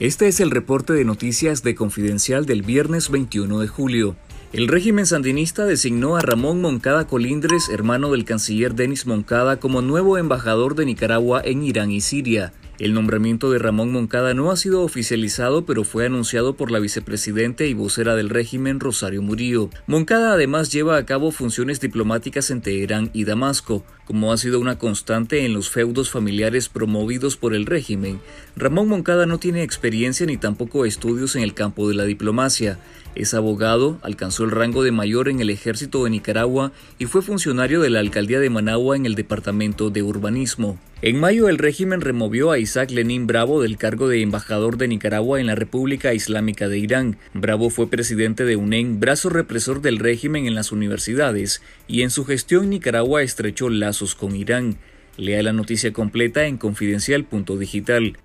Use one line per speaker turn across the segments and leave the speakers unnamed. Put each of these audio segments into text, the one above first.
Este es el reporte de noticias de Confidencial del viernes 21 de julio. El régimen sandinista designó a Ramón Moncada Colindres, hermano del canciller Denis Moncada, como nuevo embajador de Nicaragua en Irán y Siria. El nombramiento de Ramón Moncada no ha sido oficializado, pero fue anunciado por la vicepresidente y vocera del régimen, Rosario Murillo. Moncada además lleva a cabo funciones diplomáticas en Teherán y Damasco, como ha sido una constante en los feudos familiares promovidos por el régimen. Ramón Moncada no tiene experiencia ni tampoco estudios en el campo de la diplomacia. Es abogado, alcanzó el rango de mayor en el ejército de Nicaragua y fue funcionario de la alcaldía de Managua en el departamento de urbanismo. En mayo el régimen removió a Isaac Lenín Bravo del cargo de embajador de Nicaragua en la República Islámica de Irán. Bravo fue presidente de UNEN, brazo represor del régimen en las universidades, y en su gestión Nicaragua estrechó lazos con Irán. Lea la noticia completa en confidencial.digital.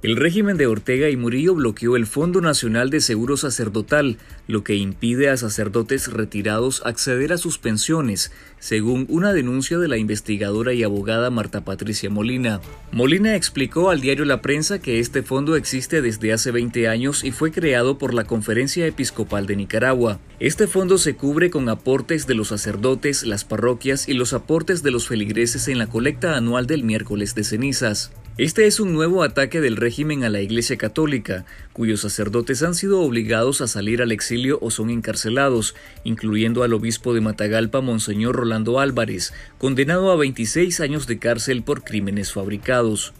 El régimen de Ortega y Murillo bloqueó el Fondo Nacional de Seguro Sacerdotal, lo que impide a sacerdotes retirados acceder a sus pensiones, según una denuncia de la investigadora y abogada Marta Patricia Molina. Molina explicó al diario La Prensa que este fondo existe desde hace 20 años y fue creado por la Conferencia Episcopal de Nicaragua. Este fondo se cubre con aportes de los sacerdotes, las parroquias y los aportes de los feligreses en la colecta anual del miércoles de cenizas. Este es un nuevo ataque del régimen a la Iglesia Católica, cuyos sacerdotes han sido obligados a salir al exilio o son encarcelados, incluyendo al obispo de Matagalpa, Monseñor Rolando Álvarez, condenado a 26 años de cárcel por crímenes fabricados.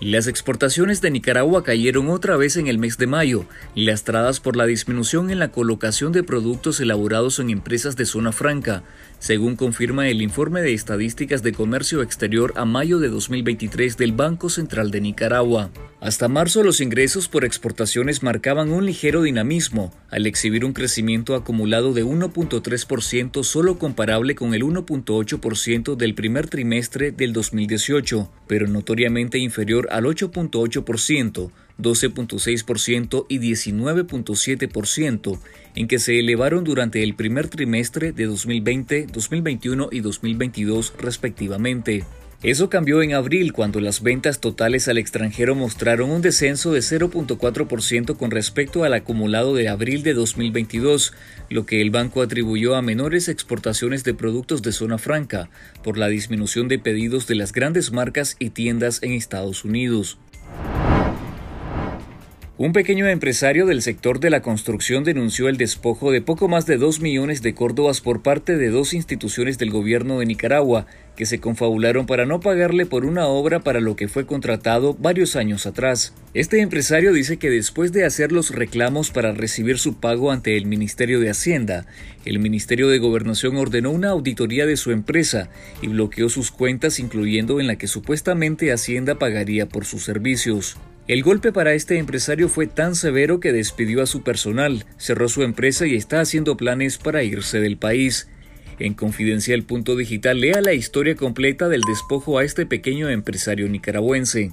Las exportaciones de Nicaragua cayeron otra vez en el mes de mayo, lastradas por la disminución en la colocación de productos elaborados en empresas de zona franca, según confirma el informe de estadísticas de comercio exterior a mayo de 2023 del Banco Central de Nicaragua. Hasta marzo los ingresos por exportaciones marcaban un ligero dinamismo, al exhibir un crecimiento acumulado de 1.3% solo comparable con el 1.8% del primer trimestre del 2018, pero notoriamente inferior al 8.8%, 12.6% y 19.7%, en que se elevaron durante el primer trimestre de 2020, 2021 y 2022 respectivamente. Eso cambió en abril cuando las ventas totales al extranjero mostraron un descenso de 0.4% con respecto al acumulado de abril de 2022, lo que el banco atribuyó a menores exportaciones de productos de zona franca por la disminución de pedidos de las grandes marcas y tiendas en Estados Unidos. Un pequeño empresario del sector de la construcción denunció el despojo de poco más de 2 millones de córdobas por parte de dos instituciones del gobierno de Nicaragua que se confabularon para no pagarle por una obra para lo que fue contratado varios años atrás. Este empresario dice que después de hacer los reclamos para recibir su pago ante el Ministerio de Hacienda, el Ministerio de Gobernación ordenó una auditoría de su empresa y bloqueó sus cuentas incluyendo en la que supuestamente Hacienda pagaría por sus servicios. El golpe para este empresario fue tan severo que despidió a su personal, cerró su empresa y está haciendo planes para irse del país. En Confidencial.digital lea la historia completa del despojo a este pequeño empresario nicaragüense.